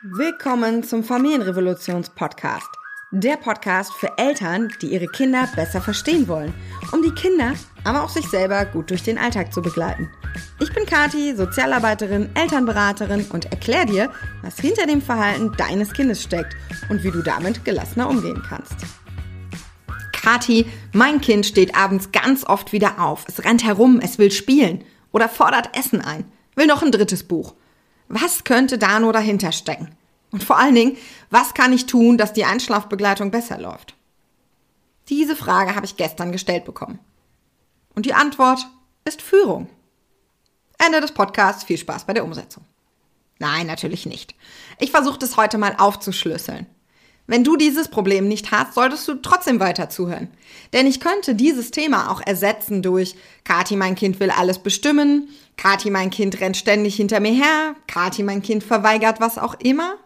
Willkommen zum Familienrevolutions-Podcast. Der Podcast für Eltern, die ihre Kinder besser verstehen wollen, um die Kinder, aber auch sich selber gut durch den Alltag zu begleiten. Ich bin Kati, Sozialarbeiterin, Elternberaterin und erkläre dir, was hinter dem Verhalten deines Kindes steckt und wie du damit gelassener umgehen kannst. Kati, mein Kind steht abends ganz oft wieder auf. Es rennt herum, es will spielen oder fordert Essen ein, will noch ein drittes Buch. Was könnte da nur dahinter stecken? Und vor allen Dingen, was kann ich tun, dass die Einschlafbegleitung besser läuft? Diese Frage habe ich gestern gestellt bekommen. Und die Antwort ist Führung. Ende des Podcasts. Viel Spaß bei der Umsetzung. Nein, natürlich nicht. Ich versuche das heute mal aufzuschlüsseln. Wenn du dieses Problem nicht hast, solltest du trotzdem weiter zuhören. Denn ich könnte dieses Thema auch ersetzen durch Kati, mein Kind will alles bestimmen, Kati, mein Kind rennt ständig hinter mir her, Kati, mein Kind verweigert was auch immer.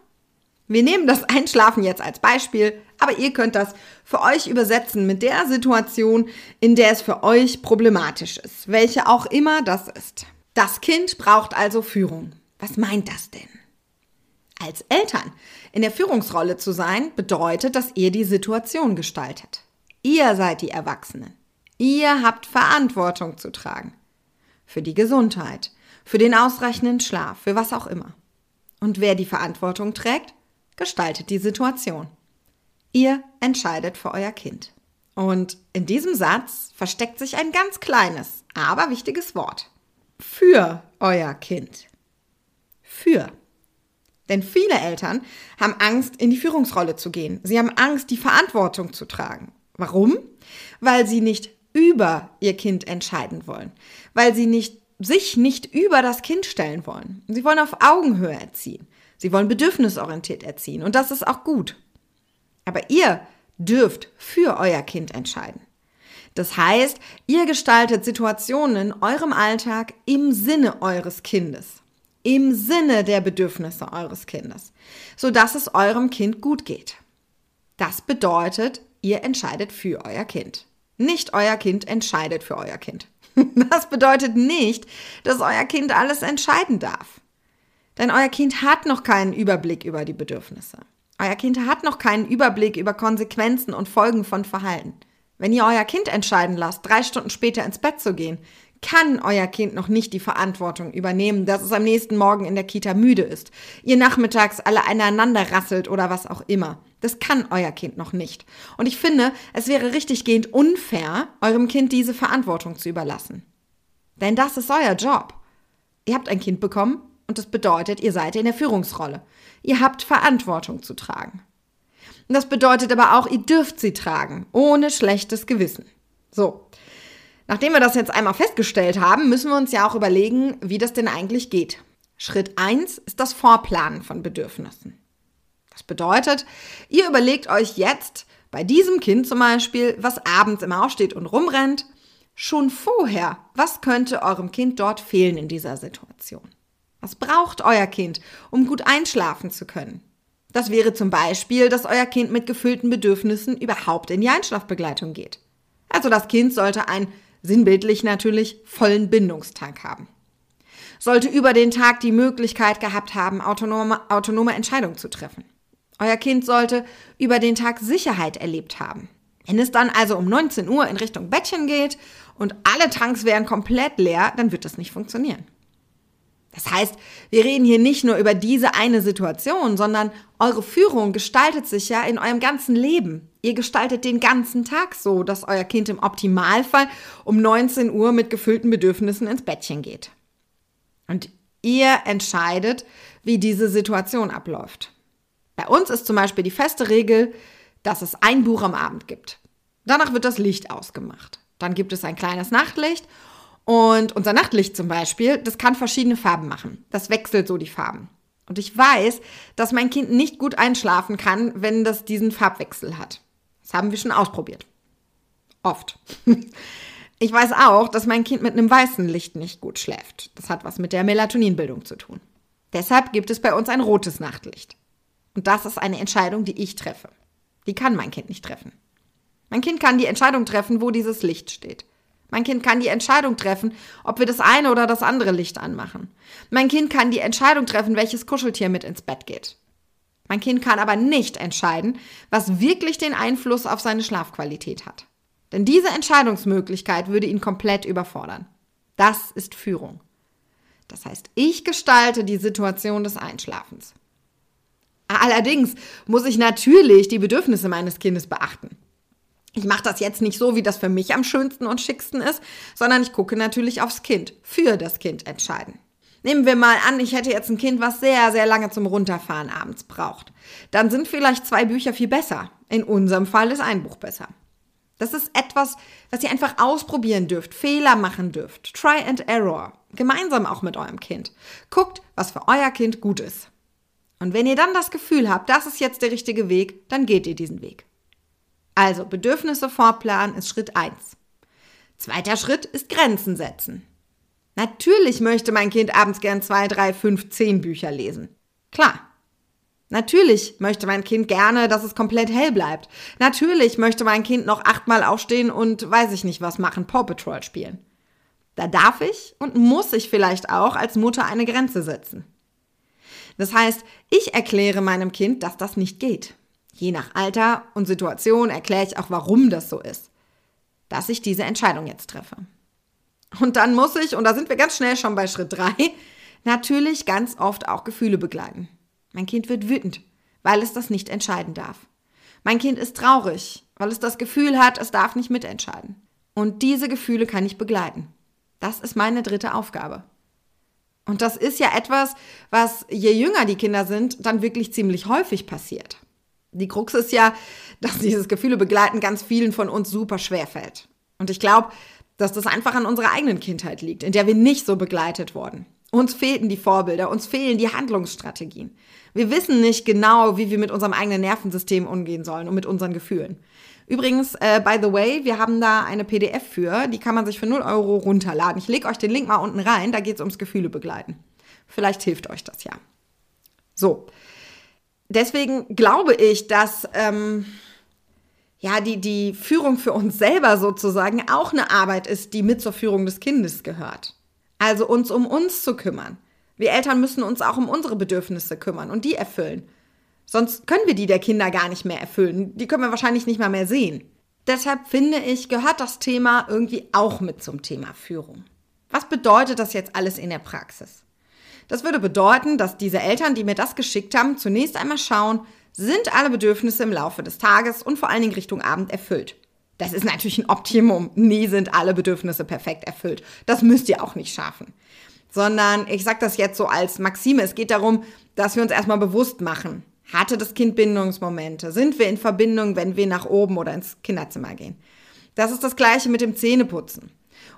Wir nehmen das Einschlafen jetzt als Beispiel, aber ihr könnt das für euch übersetzen mit der Situation, in der es für euch problematisch ist, welche auch immer das ist. Das Kind braucht also Führung. Was meint das denn? Als Eltern in der Führungsrolle zu sein, bedeutet, dass ihr die Situation gestaltet. Ihr seid die Erwachsenen. Ihr habt Verantwortung zu tragen. Für die Gesundheit, für den ausreichenden Schlaf, für was auch immer. Und wer die Verantwortung trägt, gestaltet die Situation. Ihr entscheidet für euer Kind. Und in diesem Satz versteckt sich ein ganz kleines, aber wichtiges Wort. Für euer Kind. Für. Denn viele Eltern haben Angst, in die Führungsrolle zu gehen. Sie haben Angst, die Verantwortung zu tragen. Warum? Weil sie nicht über ihr Kind entscheiden wollen. Weil sie nicht, sich nicht über das Kind stellen wollen. Sie wollen auf Augenhöhe erziehen. Sie wollen bedürfnisorientiert erziehen. Und das ist auch gut. Aber ihr dürft für euer Kind entscheiden. Das heißt, ihr gestaltet Situationen in eurem Alltag im Sinne eures Kindes im Sinne der Bedürfnisse eures Kindes, sodass es eurem Kind gut geht. Das bedeutet, ihr entscheidet für euer Kind. Nicht euer Kind entscheidet für euer Kind. Das bedeutet nicht, dass euer Kind alles entscheiden darf. Denn euer Kind hat noch keinen Überblick über die Bedürfnisse. Euer Kind hat noch keinen Überblick über Konsequenzen und Folgen von Verhalten. Wenn ihr euer Kind entscheiden lasst, drei Stunden später ins Bett zu gehen, kann euer Kind noch nicht die Verantwortung übernehmen, dass es am nächsten Morgen in der Kita müde ist, ihr nachmittags alle aneinander rasselt oder was auch immer. Das kann euer Kind noch nicht. Und ich finde, es wäre richtiggehend unfair, eurem Kind diese Verantwortung zu überlassen. Denn das ist euer Job. Ihr habt ein Kind bekommen und das bedeutet, ihr seid in der Führungsrolle. Ihr habt Verantwortung zu tragen. Und das bedeutet aber auch, ihr dürft sie tragen, ohne schlechtes Gewissen. So. Nachdem wir das jetzt einmal festgestellt haben, müssen wir uns ja auch überlegen, wie das denn eigentlich geht. Schritt 1 ist das Vorplanen von Bedürfnissen. Das bedeutet, ihr überlegt euch jetzt bei diesem Kind zum Beispiel, was abends immer aufsteht und rumrennt, schon vorher, was könnte eurem Kind dort fehlen in dieser Situation? Was braucht euer Kind, um gut einschlafen zu können? Das wäre zum Beispiel, dass euer Kind mit gefüllten Bedürfnissen überhaupt in die Einschlafbegleitung geht. Also das Kind sollte ein sinnbildlich natürlich, vollen Bindungstag haben. Sollte über den Tag die Möglichkeit gehabt haben, autonome, autonome Entscheidungen zu treffen. Euer Kind sollte über den Tag Sicherheit erlebt haben. Wenn es dann also um 19 Uhr in Richtung Bettchen geht und alle Tanks wären komplett leer, dann wird das nicht funktionieren. Das heißt, wir reden hier nicht nur über diese eine Situation, sondern eure Führung gestaltet sich ja in eurem ganzen Leben. Ihr gestaltet den ganzen Tag so, dass euer Kind im Optimalfall um 19 Uhr mit gefüllten Bedürfnissen ins Bettchen geht. Und ihr entscheidet, wie diese Situation abläuft. Bei uns ist zum Beispiel die feste Regel, dass es ein Buch am Abend gibt. Danach wird das Licht ausgemacht. Dann gibt es ein kleines Nachtlicht und unser Nachtlicht zum Beispiel, das kann verschiedene Farben machen. Das wechselt so die Farben. Und ich weiß, dass mein Kind nicht gut einschlafen kann, wenn das diesen Farbwechsel hat. Das haben wir schon ausprobiert. Oft. Ich weiß auch, dass mein Kind mit einem weißen Licht nicht gut schläft. Das hat was mit der Melatoninbildung zu tun. Deshalb gibt es bei uns ein rotes Nachtlicht. Und das ist eine Entscheidung, die ich treffe. Die kann mein Kind nicht treffen. Mein Kind kann die Entscheidung treffen, wo dieses Licht steht. Mein Kind kann die Entscheidung treffen, ob wir das eine oder das andere Licht anmachen. Mein Kind kann die Entscheidung treffen, welches Kuscheltier mit ins Bett geht. Mein Kind kann aber nicht entscheiden, was wirklich den Einfluss auf seine Schlafqualität hat. Denn diese Entscheidungsmöglichkeit würde ihn komplett überfordern. Das ist Führung. Das heißt, ich gestalte die Situation des Einschlafens. Allerdings muss ich natürlich die Bedürfnisse meines Kindes beachten. Ich mache das jetzt nicht so, wie das für mich am schönsten und schicksten ist, sondern ich gucke natürlich aufs Kind, für das Kind entscheiden. Nehmen wir mal an, ich hätte jetzt ein Kind, was sehr, sehr lange zum Runterfahren abends braucht. Dann sind vielleicht zwei Bücher viel besser. In unserem Fall ist ein Buch besser. Das ist etwas, was ihr einfach ausprobieren dürft, Fehler machen dürft. Try and error. Gemeinsam auch mit eurem Kind. Guckt, was für euer Kind gut ist. Und wenn ihr dann das Gefühl habt, das ist jetzt der richtige Weg, dann geht ihr diesen Weg. Also, Bedürfnisse vorplanen ist Schritt eins. Zweiter Schritt ist Grenzen setzen. Natürlich möchte mein Kind abends gern zwei, drei, fünf, zehn Bücher lesen. Klar. Natürlich möchte mein Kind gerne, dass es komplett hell bleibt. Natürlich möchte mein Kind noch achtmal aufstehen und weiß ich nicht was machen, Paw Patrol spielen. Da darf ich und muss ich vielleicht auch als Mutter eine Grenze setzen. Das heißt, ich erkläre meinem Kind, dass das nicht geht. Je nach Alter und Situation erkläre ich auch, warum das so ist. Dass ich diese Entscheidung jetzt treffe. Und dann muss ich, und da sind wir ganz schnell schon bei Schritt drei, natürlich ganz oft auch Gefühle begleiten. Mein Kind wird wütend, weil es das nicht entscheiden darf. Mein Kind ist traurig, weil es das Gefühl hat, es darf nicht mitentscheiden. Und diese Gefühle kann ich begleiten. Das ist meine dritte Aufgabe. Und das ist ja etwas, was je jünger die Kinder sind, dann wirklich ziemlich häufig passiert. Die Krux ist ja, dass dieses Gefühle begleiten ganz vielen von uns super schwer fällt. Und ich glaube, dass das einfach an unserer eigenen Kindheit liegt, in der wir nicht so begleitet wurden. Uns fehlten die Vorbilder, uns fehlen die Handlungsstrategien. Wir wissen nicht genau, wie wir mit unserem eigenen Nervensystem umgehen sollen und mit unseren Gefühlen. Übrigens, äh, by the way, wir haben da eine PDF für, die kann man sich für 0 Euro runterladen. Ich lege euch den Link mal unten rein, da geht es ums Gefühle begleiten. Vielleicht hilft euch das ja. So. Deswegen glaube ich, dass ähm, ja, die, die Führung für uns selber sozusagen auch eine Arbeit ist, die mit zur Führung des Kindes gehört. Also uns um uns zu kümmern. Wir Eltern müssen uns auch um unsere Bedürfnisse kümmern und die erfüllen. Sonst können wir die der Kinder gar nicht mehr erfüllen. Die können wir wahrscheinlich nicht mal mehr sehen. Deshalb finde ich, gehört das Thema irgendwie auch mit zum Thema Führung. Was bedeutet das jetzt alles in der Praxis? Das würde bedeuten, dass diese Eltern, die mir das geschickt haben, zunächst einmal schauen, sind alle Bedürfnisse im Laufe des Tages und vor allen Dingen Richtung Abend erfüllt. Das ist natürlich ein Optimum. Nie sind alle Bedürfnisse perfekt erfüllt. Das müsst ihr auch nicht schaffen. Sondern ich sage das jetzt so als Maxime. Es geht darum, dass wir uns erstmal bewusst machen. Hatte das Kind Bindungsmomente? Sind wir in Verbindung, wenn wir nach oben oder ins Kinderzimmer gehen? Das ist das gleiche mit dem Zähneputzen.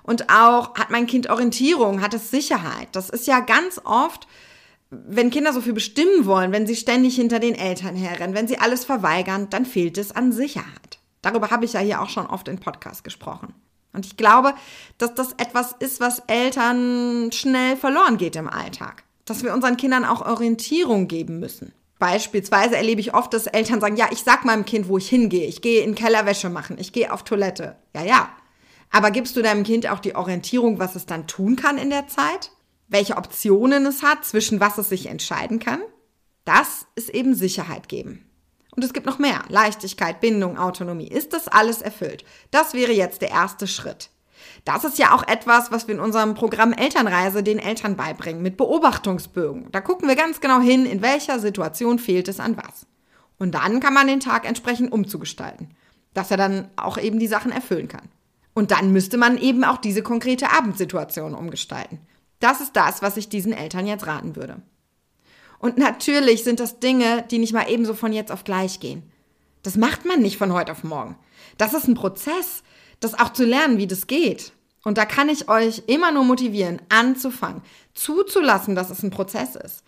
Und auch hat mein Kind Orientierung, hat es Sicherheit. Das ist ja ganz oft wenn Kinder so viel bestimmen wollen, wenn sie ständig hinter den Eltern herrennen, wenn sie alles verweigern, dann fehlt es an Sicherheit. Darüber habe ich ja hier auch schon oft in Podcast gesprochen. Und ich glaube, dass das etwas ist, was Eltern schnell verloren geht im Alltag. Dass wir unseren Kindern auch Orientierung geben müssen. Beispielsweise erlebe ich oft, dass Eltern sagen, ja, ich sag meinem Kind, wo ich hingehe. Ich gehe in den Keller Wäsche machen. Ich gehe auf Toilette. Ja, ja. Aber gibst du deinem Kind auch die Orientierung, was es dann tun kann in der Zeit? welche Optionen es hat, zwischen was es sich entscheiden kann. Das ist eben Sicherheit geben. Und es gibt noch mehr. Leichtigkeit, Bindung, Autonomie. Ist das alles erfüllt? Das wäre jetzt der erste Schritt. Das ist ja auch etwas, was wir in unserem Programm Elternreise den Eltern beibringen, mit Beobachtungsbögen. Da gucken wir ganz genau hin, in welcher Situation fehlt es an was. Und dann kann man den Tag entsprechend umzugestalten, dass er dann auch eben die Sachen erfüllen kann. Und dann müsste man eben auch diese konkrete Abendsituation umgestalten. Das ist das, was ich diesen Eltern jetzt raten würde. Und natürlich sind das Dinge, die nicht mal ebenso von jetzt auf gleich gehen. Das macht man nicht von heute auf morgen. Das ist ein Prozess, das auch zu lernen, wie das geht. Und da kann ich euch immer nur motivieren, anzufangen, zuzulassen, dass es ein Prozess ist.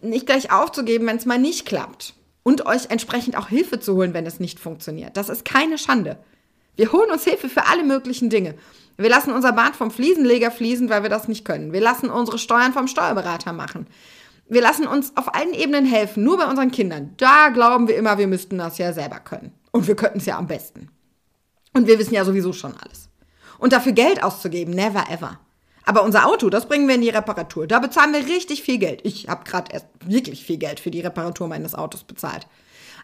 Nicht gleich aufzugeben, wenn es mal nicht klappt. Und euch entsprechend auch Hilfe zu holen, wenn es nicht funktioniert. Das ist keine Schande. Wir holen uns Hilfe für alle möglichen Dinge. Wir lassen unser Bad vom Fliesenleger fließen, weil wir das nicht können. Wir lassen unsere Steuern vom Steuerberater machen. Wir lassen uns auf allen Ebenen helfen, nur bei unseren Kindern. Da glauben wir immer, wir müssten das ja selber können. Und wir könnten es ja am besten. Und wir wissen ja sowieso schon alles. Und dafür Geld auszugeben, never ever. Aber unser Auto, das bringen wir in die Reparatur. Da bezahlen wir richtig viel Geld. Ich habe gerade erst wirklich viel Geld für die Reparatur meines Autos bezahlt.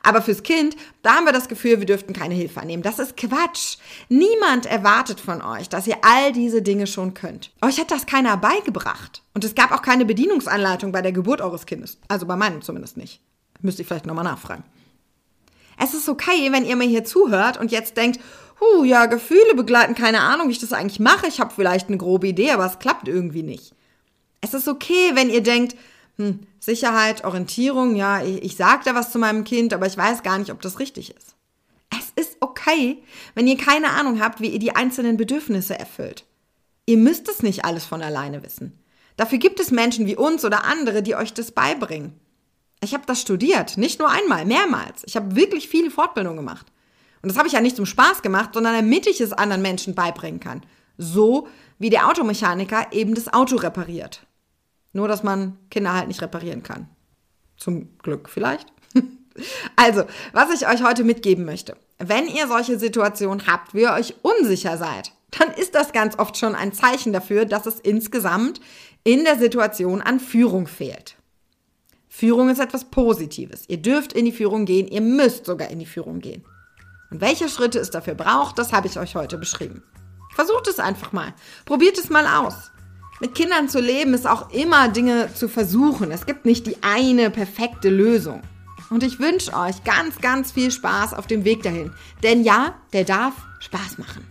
Aber fürs Kind, da haben wir das Gefühl, wir dürften keine Hilfe annehmen. Das ist Quatsch. Niemand erwartet von euch, dass ihr all diese Dinge schon könnt. Euch hat das keiner beigebracht. Und es gab auch keine Bedienungsanleitung bei der Geburt eures Kindes. Also bei meinem zumindest nicht. Müsste ich vielleicht nochmal nachfragen. Es ist okay, wenn ihr mir hier zuhört und jetzt denkt, huh, ja, Gefühle begleiten, keine Ahnung, wie ich das eigentlich mache. Ich habe vielleicht eine grobe Idee, aber es klappt irgendwie nicht. Es ist okay, wenn ihr denkt, hm, Sicherheit, Orientierung, ja, ich, ich sage da was zu meinem Kind, aber ich weiß gar nicht, ob das richtig ist. Es ist okay, wenn ihr keine Ahnung habt, wie ihr die einzelnen Bedürfnisse erfüllt. Ihr müsst es nicht alles von alleine wissen. Dafür gibt es Menschen wie uns oder andere, die euch das beibringen. Ich habe das studiert, nicht nur einmal, mehrmals. Ich habe wirklich viele Fortbildungen gemacht. Und das habe ich ja nicht zum Spaß gemacht, sondern damit ich es anderen Menschen beibringen kann. So wie der Automechaniker eben das Auto repariert. Nur, dass man Kinder halt nicht reparieren kann. Zum Glück vielleicht. also, was ich euch heute mitgeben möchte. Wenn ihr solche Situationen habt, wie ihr euch unsicher seid, dann ist das ganz oft schon ein Zeichen dafür, dass es insgesamt in der Situation an Führung fehlt. Führung ist etwas Positives. Ihr dürft in die Führung gehen, ihr müsst sogar in die Führung gehen. Und welche Schritte es dafür braucht, das habe ich euch heute beschrieben. Versucht es einfach mal. Probiert es mal aus. Mit Kindern zu leben ist auch immer Dinge zu versuchen. Es gibt nicht die eine perfekte Lösung. Und ich wünsche euch ganz, ganz viel Spaß auf dem Weg dahin. Denn ja, der darf Spaß machen.